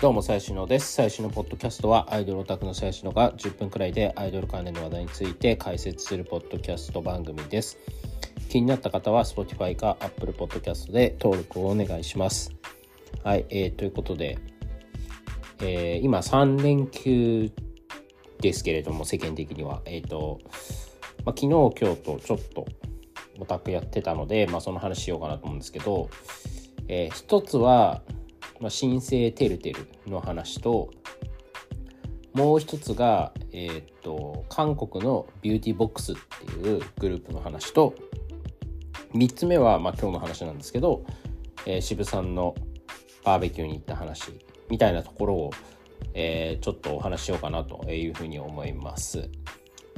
どうも、最新のです。最新のポッドキャストは、アイドルオタクの最新のが10分くらいでアイドル関連の話題について解説するポッドキャスト番組です。気になった方は、Spotify か Apple Podcast で登録をお願いします。はい、えー、ということで、えー今3連休ですけれども、世間的には。えっ、と、まあ、昨日、今日とちょっとオタクやってたので、まあ、その話しようかなと思うんですけど、えー一つは、まあ、新生てるてるの話と、もう一つが、えーっと、韓国の BeautyBox っていうグループの話と、三つ目は、まあ、今日の話なんですけど、えー渋さんのバーベキューに行った話みたいなところを、えーちょっとお話ししようかなというふうに思います。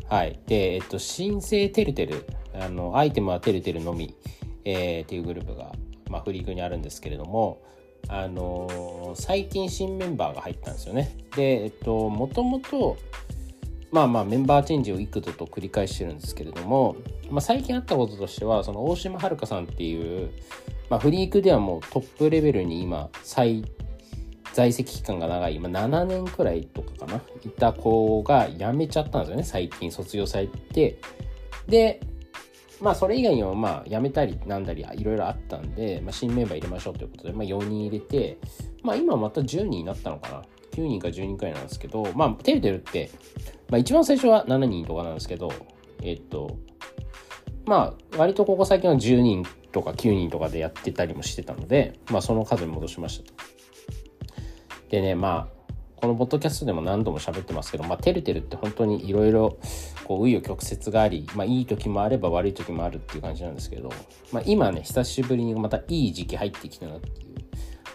はい。で、えっと、新生てるてる、あの、アイテムはてるてるのみ、えーっていうグループが、まあ、フリークにあるんですけれども、あの最近新メンバーが入ったんですよね。で、えっと、もともと、まあまあメンバーチェンジを幾度と繰り返してるんですけれども、まあ、最近あったこととしてはその大島遥さんっていう、まあ、フリークではもうトップレベルに今最在籍期間が長い今7年くらいとかかないた子が辞めちゃったんですよね最近卒業されてでまあそれ以外にもまあ辞めたりなんだりいろいろあったんで、まあ、新メンバー入れましょうということで、まあ、4人入れてまあ今また10人になったのかな？9人か10人くらいなんですけどまあてるてるってまあ、一番最初は7人とかなんですけど、えっと、まあ、割とここ最近は10人とか9人とかでやってたりもしてたので、まあ、その数に戻しました。でね、まあ、このポッドキャストでも何度も喋ってますけど、まあ、てるてるって本当にいろいろ、こう、紆余曲折があり、まあ、いい時もあれば悪い時もあるっていう感じなんですけど、まあ、今ね、久しぶりにまたいい時期入ってきたなっていう、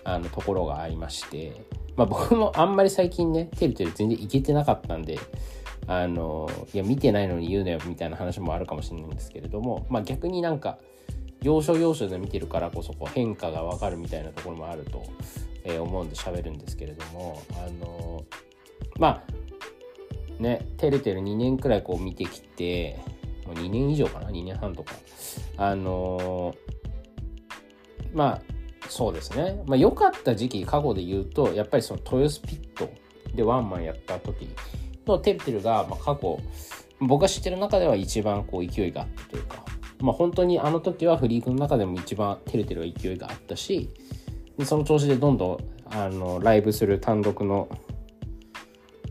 あの、ところがありまして、まあ、僕もあんまり最近ね、てるてる全然いけてなかったんで、あのいや見てないのに言うなよみたいな話もあるかもしれないんですけれども、まあ、逆になんか要所要所で見てるからこそこう変化が分かるみたいなところもあると、え思うんで喋るんですけれどもあのまあねてるてる2年くらいこう見てきてもう2年以上かな？2年半とか。あのまあそうですね。まあ良かった時期過去で言うとやっぱりその豊洲ピットでワンマンやった時のてるてるが、まあ、過去僕が知ってる中では一番こう勢いがあったというか、まあ、本当にあの時はフリークの中でも一番てるてるは勢いがあったしその調子でどんどんあのライブする単独の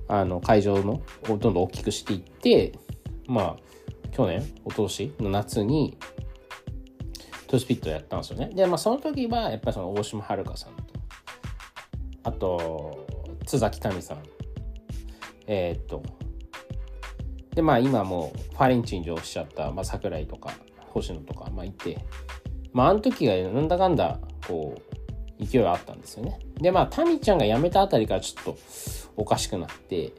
あの会場のをどんどん大きくしていってまあ去年一昨年の夏にトゥースピットやったんですよね。でまあその時はやっぱりその大島遥さんとあと津崎民さん。えーっとでまあ今もうファレンチに上しちゃった、まあ、桜井とか星野とか、まあ、いて。まああの時がなんだかんだこう勢いがあったんですよね。でまあタミちゃんが辞めたあたりからちょっとおかしくなって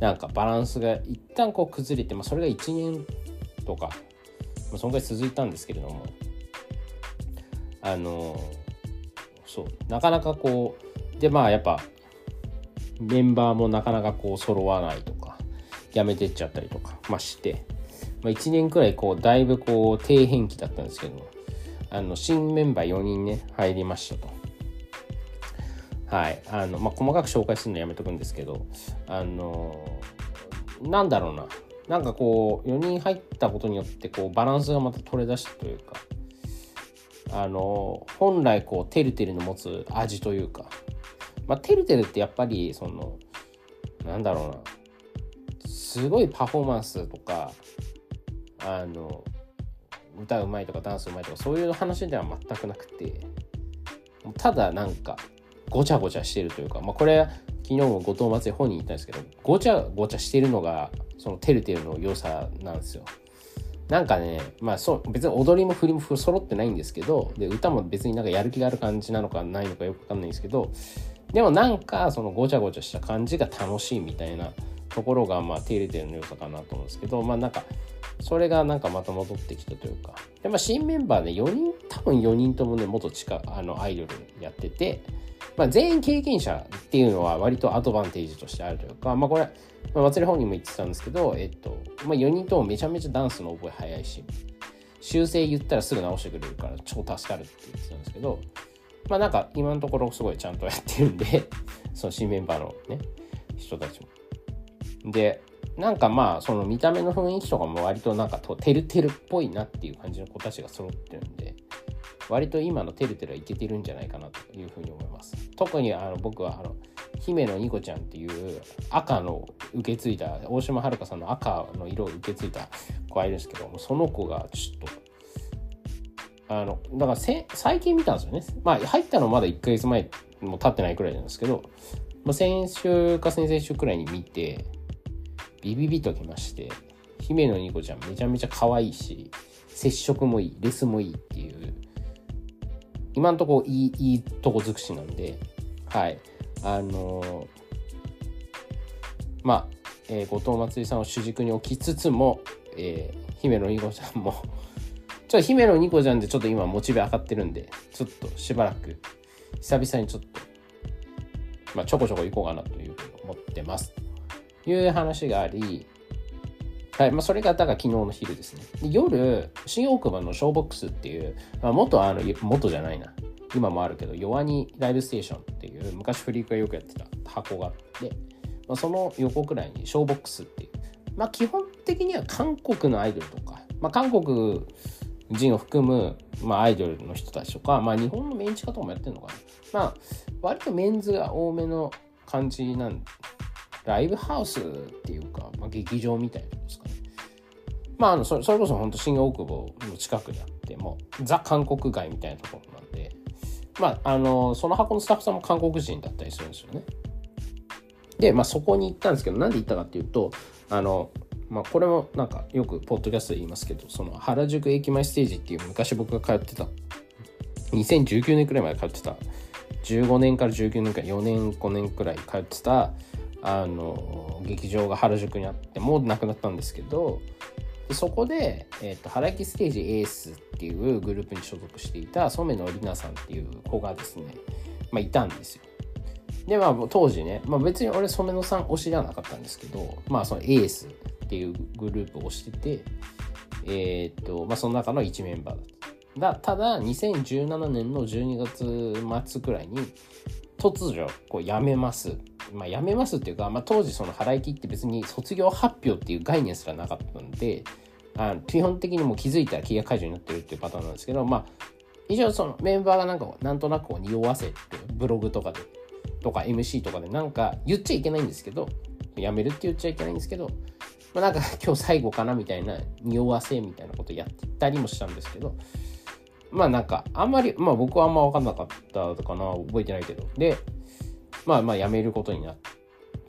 なんかバランスが一旦こう崩れて、まあ、それが1年とか、まあ、そのぐらい続いたんですけれどもあのそうなかなかこうでまあやっぱメンバーもなかなかこう揃わないとかやめてっちゃったりとか、まあ、して、まあ、1年くらいこうだいぶこう底辺期だったんですけどもあの新メンバー4人ね入りましたと。はい。あのまあ、細かく紹介するのやめとくんですけどあのなんだろうな。なんかこう4人入ったことによってこうバランスがまた取れ出したというかあの本来こうてるてるの持つ味というかまあ、てるてるってやっぱりそのなんだろうな。すごいパフォーマンスとかあの歌うまいとかダンスうまいとかそういう話では全くなくてただなんかごちゃごちゃしてるというか、まあ、これ昨日も後藤松井本人言ったんですけどごちゃごちゃしてるのがそのてるてるの良さなんですよ。なんかね、まあそう、別に踊りも振りも揃ってないんですけど、で、歌も別になんかやる気がある感じなのかないのかよくわかんないんですけど、でもなんかそのごちゃごちゃした感じが楽しいみたいなところがまあテレテの良さかなと思うんですけどまあなんかそれがなんかまた戻ってきたというかで、まあ、新メンバーで4人多分4人ともね元近あのアイドルやってて、まあ、全員経験者っていうのは割とアドバンテージとしてあるというかまあこれ、まあ、祭り本人も言ってたんですけど、えっとまあ、4人ともめちゃめちゃダンスの覚え早いし修正言ったらすぐ直してくれるから超助かるって言ってたんですけどまあなんか今のところすごいちゃんとやってるんでその新メンバーのね人たちも。でなんかまあその見た目の雰囲気とかも割となんかとてるてるっぽいなっていう感じの子たちが揃ってるんで割と今のてるてるはいけてるんじゃないかなというふうに思います。特にあの僕はあの姫野ニコちゃんっていう赤の受け継いだ大島遥さんの赤の色を受け継いだ子がいるんですけどその子がちょっとあのだから最近見たんですよね。まあ入ったのまだ1ヶ月前も経ってないくらいなんですけど、まあ、先週か先々週くらいに見てビビビときまして姫野ニコちゃんめちゃめちゃ可愛いし接触もいいレスもいいっていう今んとこいいいいとこ尽くしなんではい。あのー、まあ、えー、後藤祭さんを主軸に置きつつも、えー、姫野ニコちゃんもちょっと姫野ニコちゃんでちょっと今モチベ上がってるんでちょっとしばらく久々にちょっとまあちょこちょこ行こうかなというふうに思ってます。いう話がありはいまあ、それがだから昨日の昼ですね。で夜、新大久保のショーボックスっていう、まあ、元あの、元じゃないな。今もあるけど、弱にライブステーションっていう、昔フリークがよくやってた箱があって、まあ、その横くらいにショーボックスっていう、まあ基本的には韓国のアイドルとか、まあ韓国人を含む、まあ、アイドルの人たちとか、まあ日本のメンチカとかもやってるのかな。まあ割とメンズが多めの感じなんライブハウスっていうか、まあ、劇場みたいなんですかね。まあ、あのそれそれこそ本当新大久保の近くであってもザ韓国街みたいなところなんで、まあ、あのその箱のスタッフさんも韓国人だったりするんですよね。で、まあ、そこに行ったんですけどなんで行ったかっていうとあの、まあ、これもなんかよくポッドキャストで言いますけどその原宿駅前ステージっていう昔僕が通ってた2019年くらいまで通ってた15年から19年くらい4年5年くらい通ってたあの劇場が原宿にあってもうなくなったんですけどそこで、えーと、原駅ステージエースっていうグループに所属していた染野里奈さんっていう子がですね、まあ、いたんですよ。でまあ当時ね、まあ、別に俺染野さん推しではなかったんですけどまあそのエースっていうグループを推しててえっ、ー、とまあその中の1メンバーだった。だただ2017年の12月末くらいに突如こう辞めます。まあ、辞めますっていうか、まあ、当時その払い切って別に卒業発表っていう概念すらなかったんであの基本的にもう気づいたら契約解除になってるっていうパターンなんですけどまあ一応そのメンバーがなんかなんとなくこう匂わせてブログとかでとか MC とかでなんか言っちゃいけないんですけど辞めるって言っちゃいけないんですけど、まあ、なんか今日最後かなみたいな匂わせみたいなことやったりもしたんですけどまあなんかあんまりまあ僕はあんま分かんなかったとかな覚えてないけどでまあまあ辞めることになった。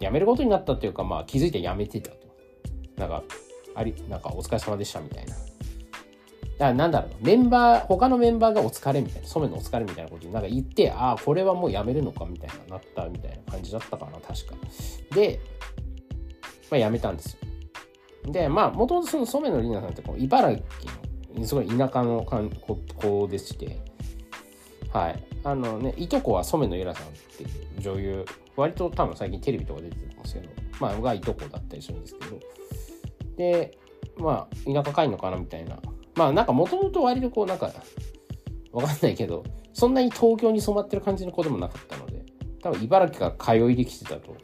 辞めることになったっていうか、まあ気づいて辞めてたと。なんか、あり、なんかお疲れ様でしたみたいな。だからなんだろう、メンバー、他のメンバーがお疲れみたいな、染めのお疲れみたいなことになんか言って、ああ、これはもう辞めるのかみたいな、なったみたいな感じだったかな、確か。で、まあ辞めたんですよ。で、まあ、もともとその染野里奈さんってこう茨城の、すごい田舎の子でして、はい。あのね、いとこは染野ゆらさんっていう女優、割と多分最近テレビとか出てますけど、まあ、がいとこだったりするんですけど、で、まあ、田舎帰るのかなみたいな。まあ、なんかもともと割とこう、なんか、わかんないけど、そんなに東京に染まってる感じの子でもなかったので、多分茨城から通いできてたと、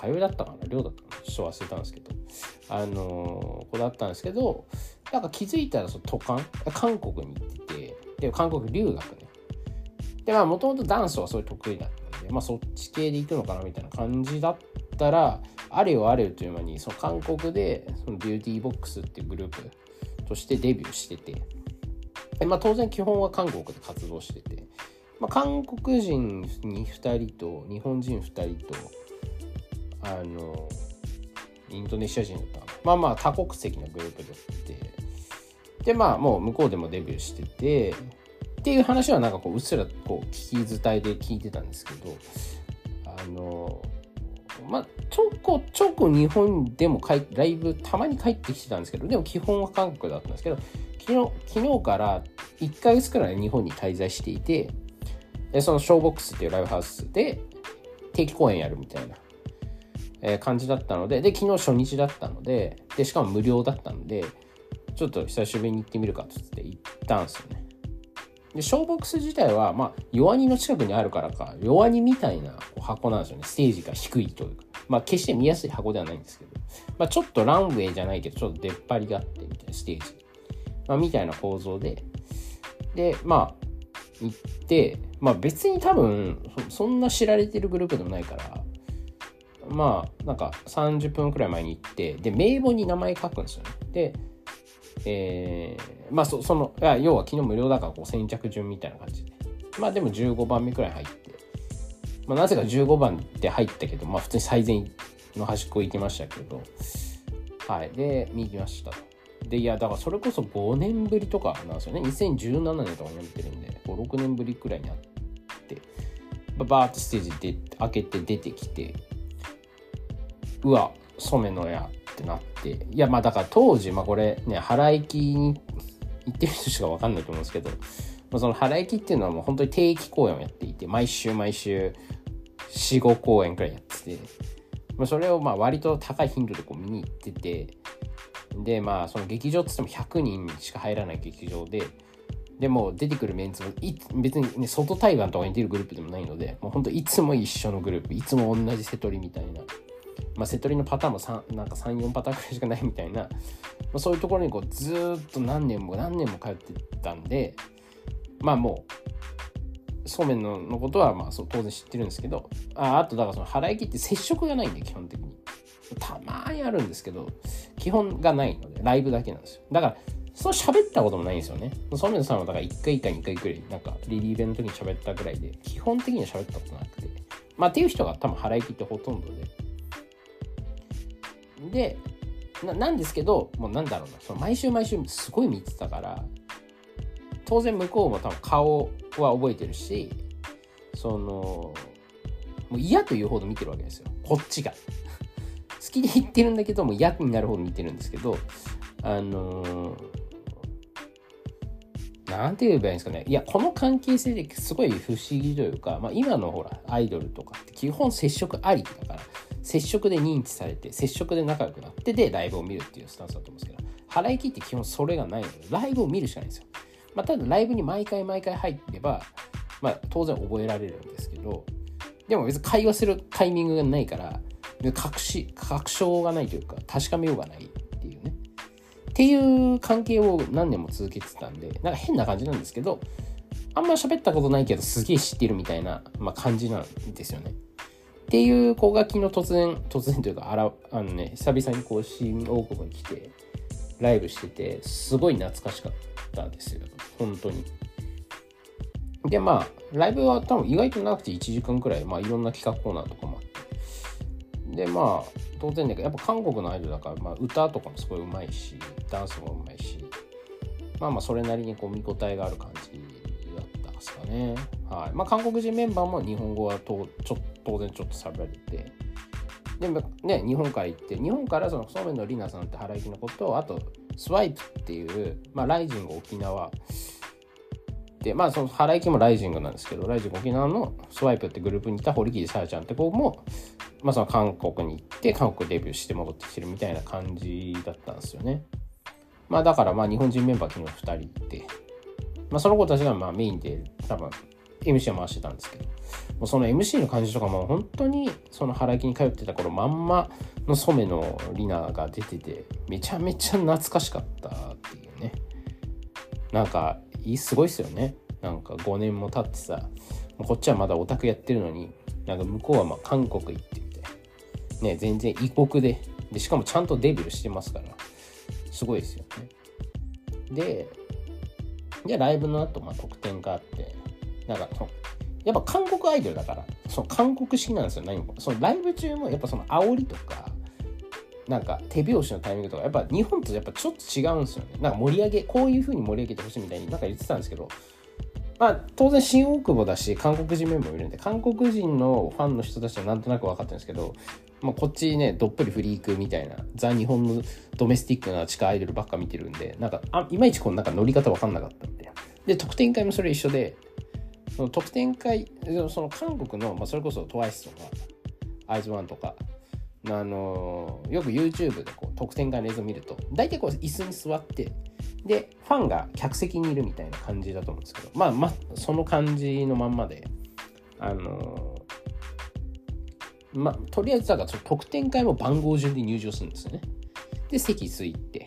通いだったかな？寮だったかな？ちょっと忘れたんですけど、あのー、子だったんですけど、なんか気づいたらその都韓、韓国に行ってて、で、韓国留学ね。で、まあ、もともとダンスはすごいう得意だったんで、まあ、そっち系で行くのかなみたいな感じだったら、あれよあれよという間に、その韓国で、その BeautyBox っていうグループとしてデビューしてて、でまあ、当然基本は韓国で活動してて、まあ、韓国人に2人と日本人2人と、あの、インドネシア人だったまあまあ多国籍なグループでってでまあもう向こうでもデビューしててっていう話はなんかこううっすらこう聞き伝えで聞いてたんですけどあのまあちょこちょこ日本でもライブたまに帰ってきてたんですけどでも基本は韓国だったんですけど昨日昨日から1ヶ月くらい日本に滞在していてでそのショーボックスっていうライブハウスで定期公演やるみたいな、え感じだったのでで昨日初日だったのででしかも無料だったのでちょっと久しぶりに行ってみるかっつって行ったんですよね。でショーボックス自体は、まあ、弱荷の近くにあるからか弱荷みたいな箱なんですよね。ステージが低いというか。まあ決して見やすい箱ではないんですけど、まあ、ちょっとランウェイじゃないけどちょっと出っ張りがあってみたいなステージ、まあ、みたいな構造で。でまあ行ってまあ別に多分そんな知られてるグループでもないからまあなんか30分くらい前に行ってで名簿に名前書くんですよね。でえー、まあそその要は昨日無料だからこう先着順みたいな感じで。まあでも15番目くらい入って、まあ、なぜか15番で入ったけどまあ普通に最善の端っこ行きましたけど。はい。で見行きましたでいやだからそれこそ5年ぶりとかなんですよね。2017年とかにやってるんで56年ぶりくらいにあって。バーッとステージで開けて出てきて。うわ染のやってなって。いやまあだから当時まあこれね原駅に行ってる人しか分かんないと思うんですけど、まあ、その原駅っていうのはもう本当に定期公演をやっていて毎週毎週45公演くらいやってて、まあ、それをまあ割と高い頻度でこう見に行っててでまあその劇場っつっても100人しか入らない劇場ででも出てくるメンツも別にね外対岸とかに出るグループでもないのでもうほんといつも一緒のグループいつも同じ瀬取りみたいな。まあ、セトリのパターンも3なんか34パターンくらいしかないみたいな、まあ、そういうところにこうずっと何年も何年も通ってたんでまあもうそうめんののことはまあそう当然知ってるんですけどああとだからその払い切って接触がないんで基本的にたまにあるんですけど基本がないのでライブだけなんですよだからそう喋ったこともないんですよね。そうめんさんはだから1回か2回くらい、なんかリリーベントに喋ったぐらいで、基本的には喋ったことなくて。まあっていう人が多分払い切ってほとんどで、でなんですけどもうなんだろうな。その毎週毎週すごい見てたから当然向こうも多分顔は覚えてるしそのもう嫌というほど見てるわけですよ。こっちが。好きで言ってるんだけども嫌になるほど見てるんですけどあのなんて言えばいいんですかね。いやこの関係性ですごい不思議というか、まあ、今のほらアイドルとかって基本接触ありだから接触で認知されて接触で仲良くなってでライブを見るっていうスタンスだと思うんですけど払い切って基本それがないのでライブを見るしかないんですよ、まあ、ただライブに毎回毎回入れば、まあ、当然覚えられるんですけどでも別に会話するタイミングがないから確し確証がないというか確かめようがないっていうね。っていう関係を何年も続けてたんでなんか変な感じなんですけどあんま喋ったことないけどすげえ知ってるみたいな、まあ、感じなんですよね。っていう小書きの突然、突然というか、あら、あのね、久々にこう、新大久保に来て、ライブしてて、すごい懐かしかったですよ。本当に。で、まあ、ライブは多分意外と長くて1時間くらい、まあ、いろんな企画コーナーとかもあって。で、まあ、当然だけど、やっぱ韓国のアイドルだから、まあ、歌とかもすごいうまいし、ダンスもうまいし、まあまあ、それなりにこう、見応えがある感じだったんですかね。はい。まあ、韓国人メンバーも日本語はとちょっと当然ちょっと喋れて。でね日本から行って日本からそのそうめんのりなさんって原行きのことをあとスワイプっていう、まあ、ライジング沖縄でまあその原行きもライジングなんですけどライジング沖縄のスワイプってグループにいた堀切さやちゃんって子も、まあ、その韓国に行って韓国デビューして戻ってきてるみたいな感じだったんですよね。まあだからまあ日本人メンバー昨日2人いてまあその子たちがまあメインで多分 MC を回してたんですけど、もうその MC の感じとかも本当にその原駅に通ってた頃まんまの染めのリナが出てて、めちゃめちゃ懐かしかったっていうね。なんか、すごいっすよね。なんか5年も経ってさ、こっちはまだオタクやってるのに、なんか向こうはま韓国行ってみて、ね、全然異国で、で、しかもちゃんとデビューしてますから、すごいですよね。で、で、ライブの後、まあ、特典があって、なんかやっぱ韓国アイドルだからその韓国式なんですよ何も。そのライブ中もやっぱその煽りとかなんか手拍子のタイミングとかやっぱ日本とやっぱちょっと違うんですよね。なんか盛り上げこういう風に盛り上げてほしいみたいになんか言ってたんですけどまあ当然新大久保だし韓国人メンバーもいるんで韓国人のファンの人たちはなんとなく分かってるんですけどまあ、こっちねどっぷりフリークみたいなザ・日本のドメスティックな地下アイドルばっか見てるんでなんかあいまいちこのなんか乗り方分かんなかったみたいなで特典会もそれ一緒でその特典会その韓国の、まあ、それこそ TWICE とか IZONE とかあのよく YouTube でこう特典会の映像を見ると大体こう椅子に座ってでファンが客席にいるみたいな感じだと思うんですけどまあまあその感じのまんまであのまあとりあえずだから特典会も番号順で入場するんですよね。で席ついて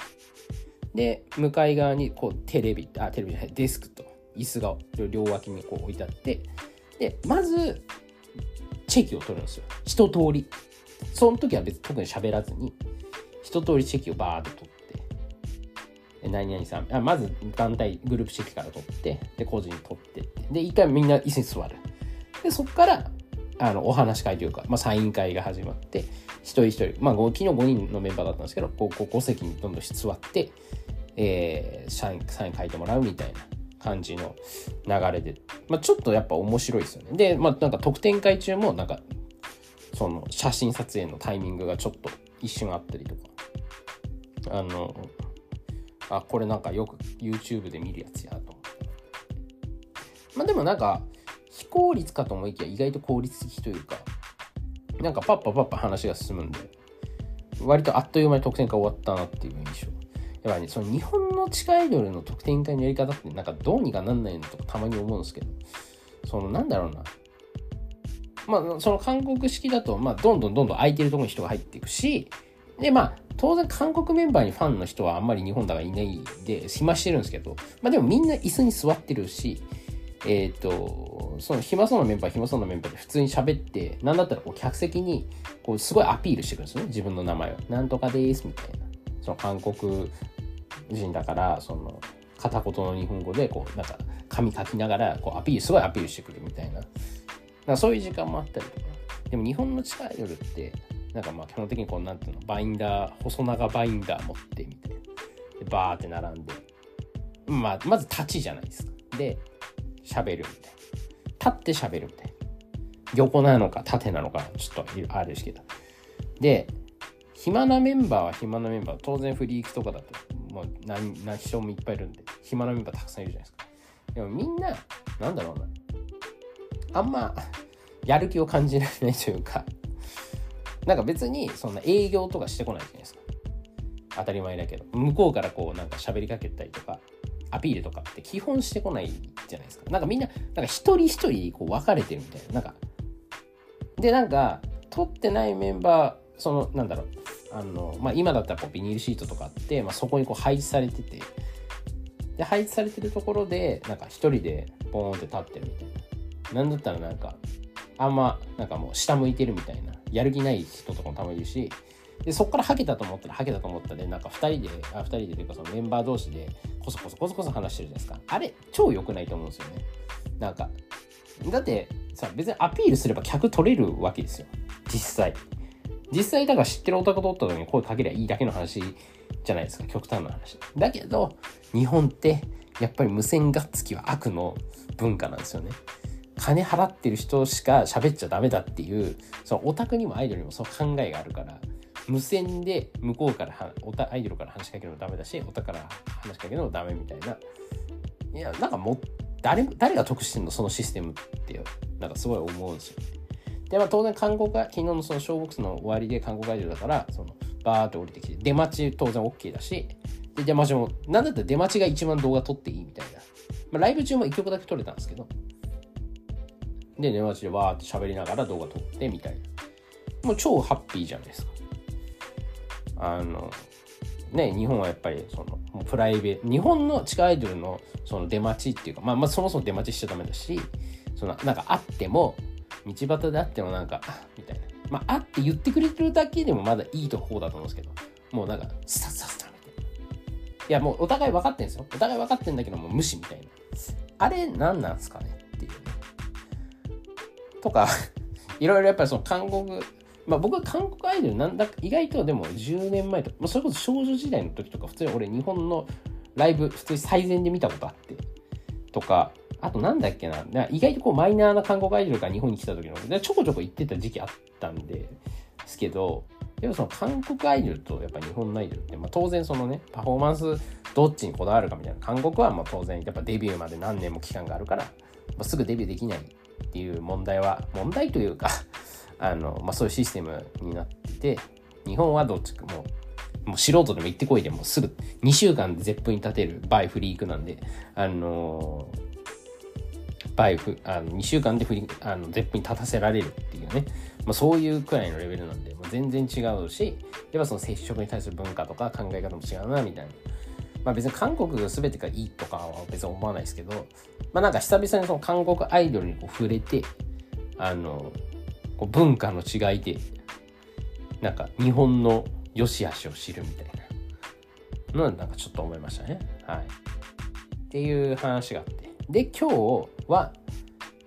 で向かい側にこうテレビあテレビじゃないデスクと椅子が両脇にこう置いてあってでまずチェキを取るんですよ。一通り。その時は別に特に喋らずに一通りチェキをバーッと取って何々さんあまず団体グループチェキから取ってで個人取ってで一回みんな椅子に座る。でそこからあのお話会というか、まあ、サイン会が始まって一人一人、まあ、昨日5人のメンバーだったんですけどこう5席にどんどん座ってえー、サインサイン書いてもらうみたいな。感じの流れで、まあ、ちょっとやっぱ面白いですよね。で、まあ、なんか特典会中もなんかその写真撮影のタイミングがちょっと一瞬あったりとか。あのあこれなんかよく YouTube で見るやつやと思って。まあでもなんか非効率かと思いきや意外と効率的というかなんかパッパパッパ話が進むんで割とあっという間に特典会終わったなっていう印象。やっぱね、その日本の地下アイドルの得点会のやり方ってなんかどうにかなんないのとかたまに思うんですけど、そのなんだろうな。まあ、その韓国式だと、まあ、どんどんどんどん空いてるところに人が入っていくし、で、まあ、当然韓国メンバーにファンの人はあんまり日本だからいないで、暇してるんですけど、まあでもみんな椅子に座ってるし、えっ、ー、と、その暇そうなメンバー、暇そうなメンバーで普通に喋って、なんだったらこう客席に、こうすごいアピールしてくるんですよね、自分の名前を。なんとかですみたいな。その韓国人だからその片言の日本語でこうなんか紙書きながらこうアピールすごいアピールしてくるみたいな。なそういう時間もあったりとか。でも日本の地下アイドルってなんかまあ基本的にこうなんていうのバインダー細長バインダー持ってみたいなでバーって並んでまあまず立ちじゃないですか。で喋るみたいな。立って喋るみたいな横なのか縦なのかちょっとあるしけど。で暇なメンバーは暇なメンバー当然フリークとかだともう何何人もいっぱいいるんで暇なメンバーたくさんいるじゃないですか。でもみんななんだろうな。あんまやる気を感じられないというかなんか別にそんな営業とかしてこないじゃないですか。当たり前だけど。向こうからこうなんか喋りかけたりとかアピールとかって基本してこないじゃないですか。なんかみんななんか一人一人こう分かれてるみたいな。なんかでなんか取ってないメンバーそのなんだろう。あの、まあ、今だったらこうビニールシートとかあって、まあ、そこにこう配置されてて。で配置されてるところでなんか一人でボーンって立ってるみたいな。なんだったらなんかあんまなんかもう下向いてるみたいな。やる気ない人とかもたまにいるし。でそこからハケたと思ったらハケたと思ったでなんか2人であ2人でというかそのメンバー同士でコソコソコソコソ話してるじゃないですか。あれ超良くないと思うんですよね。なんかだってさ別にアピールすれば客取れるわけですよ。実際。実際だから知ってるオタクとおった時に声かけりゃいいだけの話じゃないですか極端な話。だけど日本ってやっぱり無線がっつきは悪の文化なんですよね。金払ってる人しか喋っちゃダメだっていうそのオタクにもアイドルにもその考えがあるから無線で向こうからオタアイドルから話しかけるのダメだしオタから話しかけるのダメみたいな。いやなんかもう誰誰が得してんのそのシステムってなんかすごい思うんですよ。で、まあ、当然韓国が昨日のそのショーボックスの終わりで韓国アイドルだからそのバーって降りてきて出待ち当然 OK だしで出待ちもなんだったら出待ちが一番動画撮っていいみたいな、まあ、ライブ中も1曲だけ撮れたんですけど。で出待ちでわーって喋りながら動画撮ってみたいな。もう超ハッピーじゃないですか。あのね日本はやっぱりそのプライベート日本の地下アイドルのその出待ちっていうかまあまあそもそも出待ちしちゃダメだしそのなんかあっても道端であってもなんか、みたいな。まあ、あって言ってくれてるだけでもまだいいとこだと思うんですけど、もうなんか、スタスタスタみたいな。いや、もうお互い分かってんですよ。お互い分かってんだけどもう、無視みたいな。あれ、何なんすかね？っていうね。とか、いろいろやっぱりその韓国、まあ僕は韓国アイドルなんだ意外とでも10年前とか、まあ、それこそ少女時代の時とか普通に俺日本のライブ普通に最善で見たことあってとかあとなんだっけな、意外とこうマイナーな韓国アイドルが日本に来た時の、ちょこちょこ行ってた時期あったんで、すけど、でもその韓国アイドルとやっぱ日本のアイドルって、まあ、当然そのね、パフォーマンスどっちにこだわるかみたいな、韓国はまあ当然やっぱデビューまで何年も期間があるから、まあ、すぐデビューできないっていう問題は、問題というか あの、まあ、そういうシステムになってて、日本はどっちかもうもう素人でも行ってこいでもすぐ2週間で絶プに立てるバイフリークなんで、あのー、バイフ、あの2週間でフリあの絶プに立たせられるっていうね、まあ、そういうくらいのレベルなんで、もう全然違うし、やっぱその接触に対する文化とか考え方も違うな、みたいな。まあ別に韓国が全てがいいとかは別に思わないですけど、まあなんか久々にその韓国アイドルにこう触れて、あの、こう文化の違いで、なんか日本の良し悪しを知るみたいなのなんかちょっと思いましたね。はい。っていう話があって。で、今日は、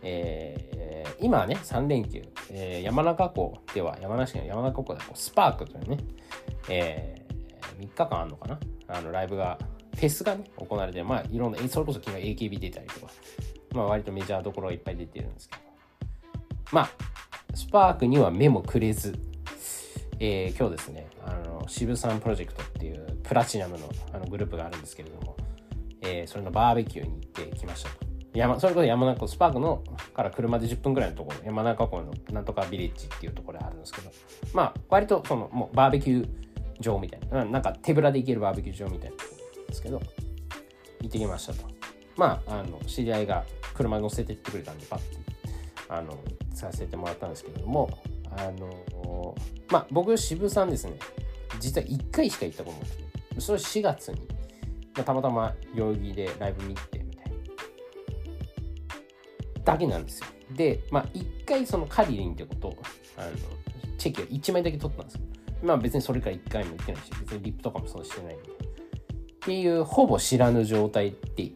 えー、今はね、3連休、えー、山中湖では、山梨県の山中湖ではスパークというね、えー、3日間あるのかな？あのライブが、フェスがね、行われて、まあいろんな、それこそ昨日 AKB 出たりとか、まあ割とメジャーどころがいっぱい出てるんですけど、まあ、スパークには目もくれず、えー、今日ですね、あの、渋さんプロジェクトっていうプラチナムのあのグループがあるんですけれども、えー、それのバーベキューに行ってきましたと。山それこそ山中湖、スパークのから車で10分ぐらいのところ、山中湖のなんとかビレッジっていうところであるんですけど、まあ、割とその、もうバーベキュー場みたいな、なんか手ぶらで行けるバーベキュー場みたいなところなんですけど、行ってきましたと。まあ、あの、知り合いが車乗せてってくれたんで、パッと、あの、させてもらったんですけれども、あのまあ僕渋さんですね実は1回しか行ったことないそれ4月に、まあ、たまたま代々木でライブ見てみたいな。だけなんですよ。でまあ1回そのカリリンってことあのチェキを1枚だけ取ったんですよ。まあ別にそれから1回も行ってないし別にリップとかもそうしてないんで。っていうほぼ知らぬ状態で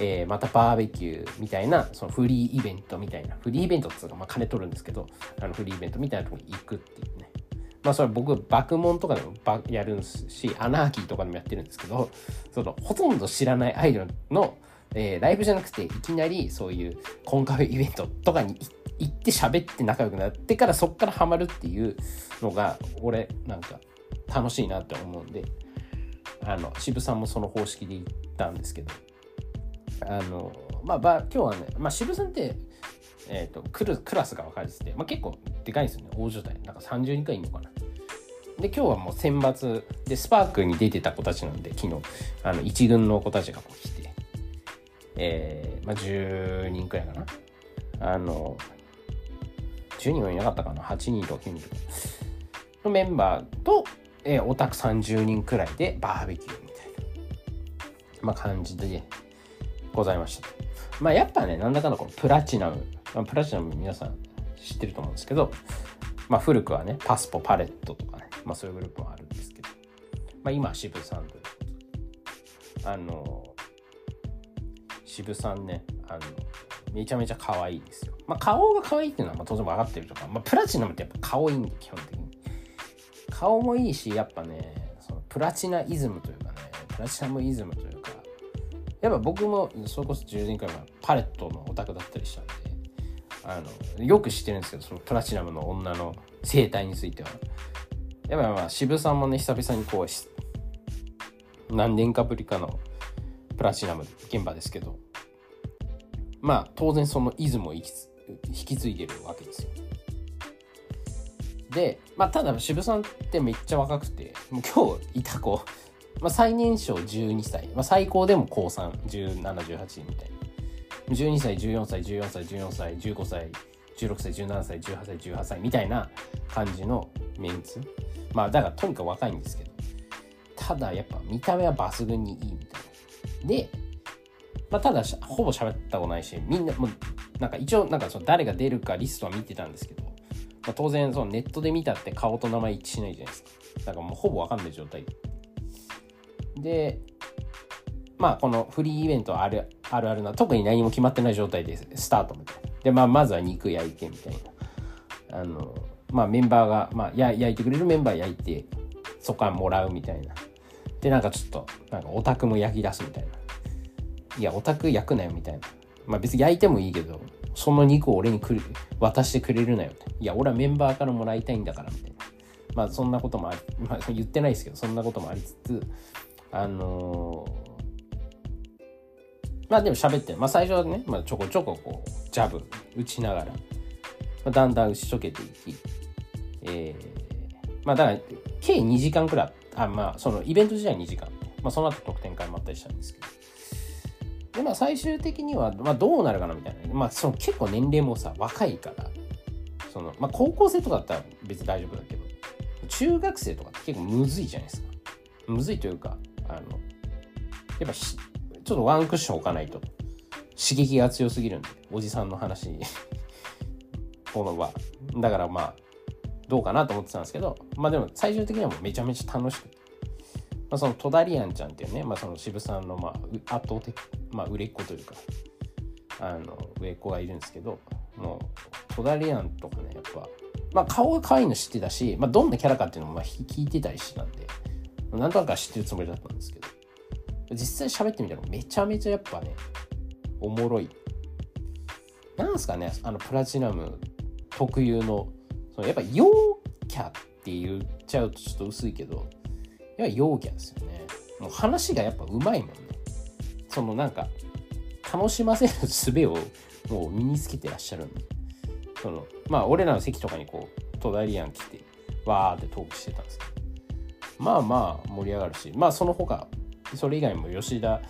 えー、またバーベキューみたいな、そのフリーイベントみたいな、フリーイベントっていうか、まあ金取るんですけど、あのフリーイベントみたいなとこに行くっていう。まあそれ僕、爆問とかでもやるんすし、アナーキーとかでもやってるんですけど、そのほとんど知らないアイドルの、えー、ライブじゃなくて、いきなりそういうコンカフェイベントとかに行って喋って仲良くなってからそっからハマるっていうのが、俺なんか楽しいなって思うんで、あの、渋さんもその方式で行ったんですけど、あの、まあ、今日はね、まあ、渋さんって、えっ、ー、とクル、クラスが分かれてて、まあ、結構でかいですよね、大所帯。なんか30人くらいいるのかな。で、今日はもう選抜で、スパークに出てた子たちなんで、昨日、あの、一軍の子たちがこう来て、えー、まあ、10人くらいかな。あの、10人はいなかったかな ?8 人とか9人とか。のメンバーと、えー、オタク30人くらいでバーベキューみたいな、まあ、感じで、ございました。まあやっぱね、なんだかんだこのプラチナム、まあ、プラチナム皆さん知ってると思うんですけど、まあ古くはね、パスポパレットとかね、まあそういうグループもあるんですけど、まあ今渋さんで、あの、渋さんね、あの、めちゃめちゃ可愛いですよ。まあ顔が可愛いっていうのはまあ当然分かってるとか、まあプラチナムってやっぱ顔いいんで、基本的に。顔もいいし、やっぱね、そのプラチナイズムというかね、プラチナムイズムというか、やっぱ僕もそれこそ10年くらいパレットのオタクだったりしたんであのよく知ってるんですけどそのプラチナムの女の生態については。やっぱまあ渋さんもね久々にこう何年かぶりかのプラチナム現場ですけど。まあ当然そのイズムを引き継いでるわけですよ。でまあただ渋さんってめっちゃ若くてもう今日いた子。まあ、最年少12歳、まあ、最高でも高3、17、18みたいな。12歳、14歳、14歳、14歳、15歳、16歳、17歳、18歳、18歳みたいな感じのメンツ。まあ、だからとにかく若いんですけど。ただ、やっぱ見た目は抜群にいいみたいな。で、まあ、ただ、ほぼ喋ったことないし、みんな、もう、なんか一応、なんかその誰が出るかリストは見てたんですけど、まあ、当然、そのネットで見たって顔と名前一致しないじゃないですか。だからもうほぼわかんない状態で、まあ、このフリーイベントあるあるあるな、特に何も決まってない状態でスタートみたいな。で、まあ、まずは肉焼いてみたいな。あの、まあ、メンバーが、まあ、や焼いてくれるメンバー焼いて、そこからもらうみたいな。で、なんかちょっと、なんかオタクも焼き出すみたいな。いや、オタク焼くなよみたいな。まあ別に焼いてもいいけど、その肉を俺にくる渡してくれるなよって。いや、俺はメンバーからもらいたいんだからみたいな。まあそんなこともあり、まあ言ってないですけど、そんなこともありつつ、あのー、まあでも喋ってまあ最初はね、まあ、ちょこちょここう、ジャブ打ちながら、まあ、だんだん打ち解けていき、えー、まあだから、計2時間くらいあまあそのイベント自体2時間、まあ、その後特典会もあったりしたんですけど。でまあ最終的には、まあ、どうなるかなみたいな、まあ、その結構年齢もさ若いからその、まあ、高校生とかだったら別に大丈夫だけど中学生とかって結構むずいじゃないですか。むずいというかあのやっぱちょっとワンクッション置かないと。刺激が強すぎるんでおじさんの話。このはだからまあどうかなと思ってたんですけどまあでも最終的にはもうめちゃめちゃ楽しくて、まあ、その戸田リアンちゃんっていうね、まあ、その渋さんのまあ圧倒的、まあ、売れっ子というかあの上っ子がいるんですけどもう戸田リアンとかねやっぱまあ顔が可愛いの知ってたし、まあ、どんなキャラかっていうのもまあ聞いてたりしてたんでなんとなく知ってるつもりだった。ん実際喋ってみたらめちゃめちゃやっぱねおもろい。なんすかねあのプラチナム特有のそのやっぱ陽キャって言っちゃうとちょっと薄いけどやっぱ陽キャですよね。もう話がやっぱうまいもんね。そのなんか楽しませる術をもう身につけてらっしゃるんで。そのまあ俺らの席とかにこう戸田リアン来てわーってトークしてたんですけど。まあまあ盛り上がるし。まあその他それ以外も吉田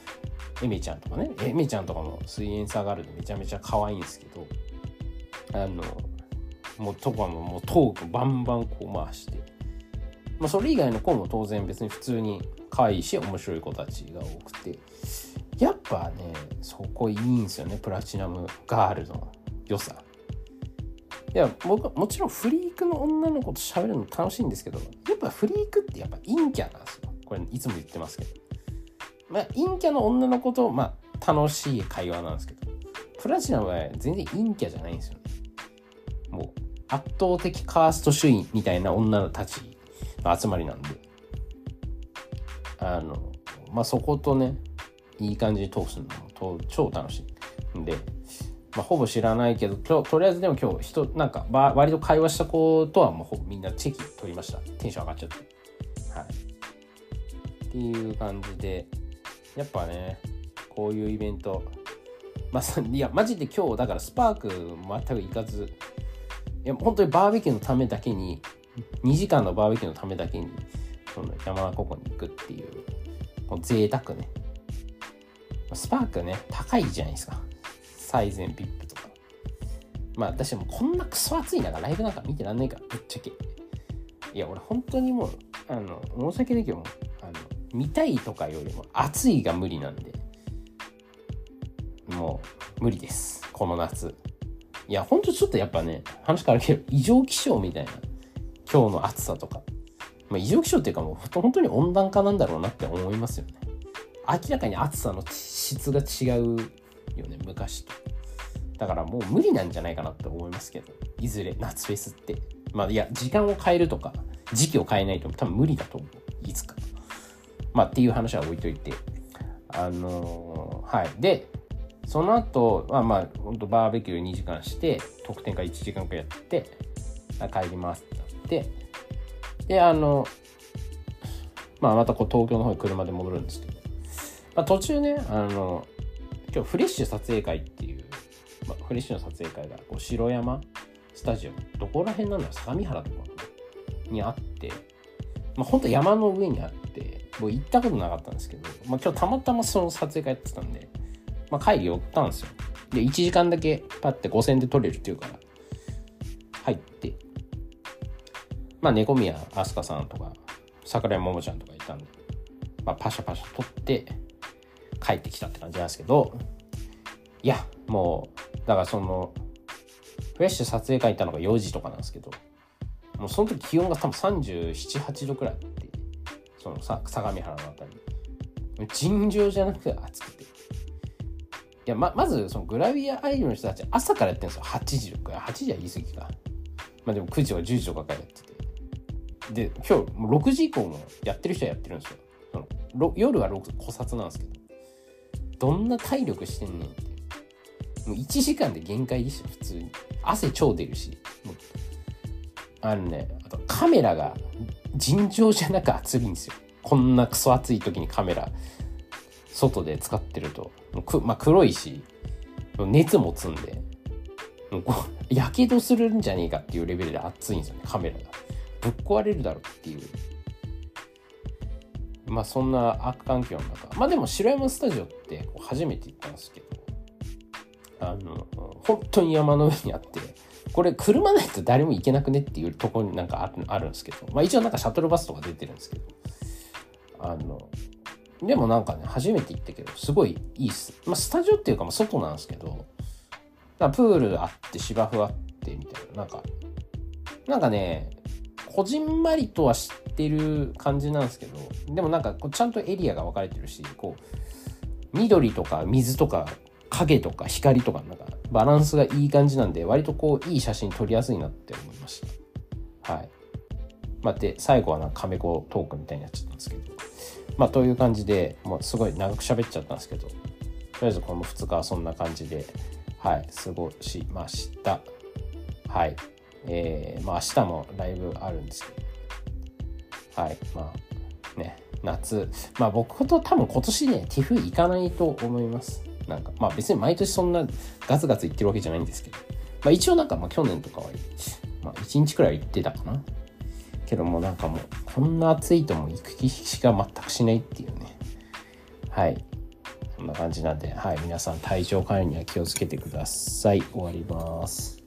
エメちゃんとかねエメちゃんとかも水泳サガールでめちゃめちゃ可愛いんですけどあのもうとかももうトークバンバンこう回して、まあ、それ以外の子も当然別に普通に可愛いし面白い子たちが多くて。やっぱねそこいいんですよねプラチナムガールの良さ。いや僕もちろんフリークの女の子と喋るの楽しいんですけどやっぱフリークってやっぱ陰キャなんですよ。これいつも言ってますけど。まあ陰キャの女の子とまあ楽しい会話なんですけどプラチナは全然陰キャじゃないんですよね。もう圧倒的カースト主義みたいな女たちの集まりなんで。あのまあそことねいい感じに通すのも超楽しい。んでまあ、ほぼ知らないけど今日とりあえずでも今日人なんか割と会話した子とはもうほぼみんなチェキ取りました。テンション上がっちゃって。はい。っていう感じでやっぱねこういうイベントまあいやマジで今日だからスパーク全く行かずいや本当にバーベキューのためだけに2時間のバーベキューのためだけにその山中湖に行くっていうこう贅沢ねスパークね高いじゃないですか最前 VIP とか。まあ私もこんなクソ暑い中ライブなんか見てらんないから、ぶっちゃけ。いや、俺本当にもう、あの、申し訳ないけども、見たいとかよりも暑いが無理なんで、もう無理です。この夏。いや、ほんとちょっとやっぱね、話変わるけど、異常気象みたいな、今日の暑さとか。まあ、異常気象っていうかもう本当に温暖化なんだろうなって思いますよね。明らかに暑さの質が違うよね昔とだからもう無理なんじゃないかなって思いますけどいずれ夏フェスってまあいや時間を変えるとか時期を変えないと多分無理だと思ういつかまあっていう話は置いといて。あのー、はい。でその後まあまあ本当バーベキュー2時間して特典会1時間くらいやって帰りますってなって。であのまあまたこう東京の方に車で戻るんですけど、まあ、途中ねあの今日フレッシュ撮影会っていう、まあ、フレッシュの撮影会がこう城山スタジオどこら辺なんだろう？相模原とかにあって、まあ、ほんと山の上にあって。もう行ったことなかったんですけど、まあ、今日たまたまその撮影会やってたんで、まあ、帰り寄ったんですよ。で1時間だけパッて5000で撮れるっていうから入ってまあ猫宮飛鳥さんとか桜井桃ちゃんとかいたんで、まあ、パシャパシャ撮って帰ってきたって感じなんですけど、いや、もう、だからその、フレッシュ撮影会行ったのが4時とかなんですけど、もうその時気温が多分37、8度くらい、そのさ相模原のあたり。尋常じゃなくて暑くて。いや、ま、まず、そのグラビアアイドルの人たち朝からやってるんですよ。8時とか。8時は言い過ぎか。まあでも9時とか10時とかからやってて。で、今日、もう6時以降もやってる人はやってるんですよ。その夜は古刹なんですけど。どんな体力してんねんってもう1時間で限界でした普通に汗超出るしもうあのねカメラが尋常じゃなく熱いんですよ。こんなクソ暑い時にカメラ外で使ってると、まあ、黒いし熱持つんで。やけどするんじゃねえかっていうレベルで熱いんですよねカメラが。ぶっ壊れるだろうっていう。まあそんな悪環境の中。まあでも白山スタジオって初めて行ったんですけどあの本当に山の上にあってこれ車ないと誰も行けなくねっていうところになんかあるんですけど。まあ一応なんかシャトルバスとか出てるんですけど。あのでもなんかね初めて行ったけどすごいいいっす。まあスタジオっていうかまあ外なんですけどプールあって芝生あってみたいな。なんかなんかねこじんまりとは知ってる感じなんですけどでもなんかこうちゃんとエリアが分かれてるしこう緑とか水とか影とか光とかなんかバランスがいい感じなんで割とこういい写真撮りやすいなって思いました。はい。まあ、で最後はなんかカメコトークみたいになっちゃったんですけど。まあという感じでもうすごい長く喋っちゃったんですけど。とりあえずこの2日はそんな感じではい。過ごしましたはいえー、まあ明日もライブあるんですけど、はい、まあね、夏、まあ僕と多分今年ね、ティフ行かないと思います。なんか、まあ別に毎年そんなガツガツ行ってるわけじゃないんですけど、まあ一応なんかまあ去年とかは、まあ1日くらい行ってたかな。けどもなんかもう、こんな暑いとも行く気が全くしないっていうね。はい。そんな感じなんで、はい。皆さん体調管理には気をつけてください。終わります。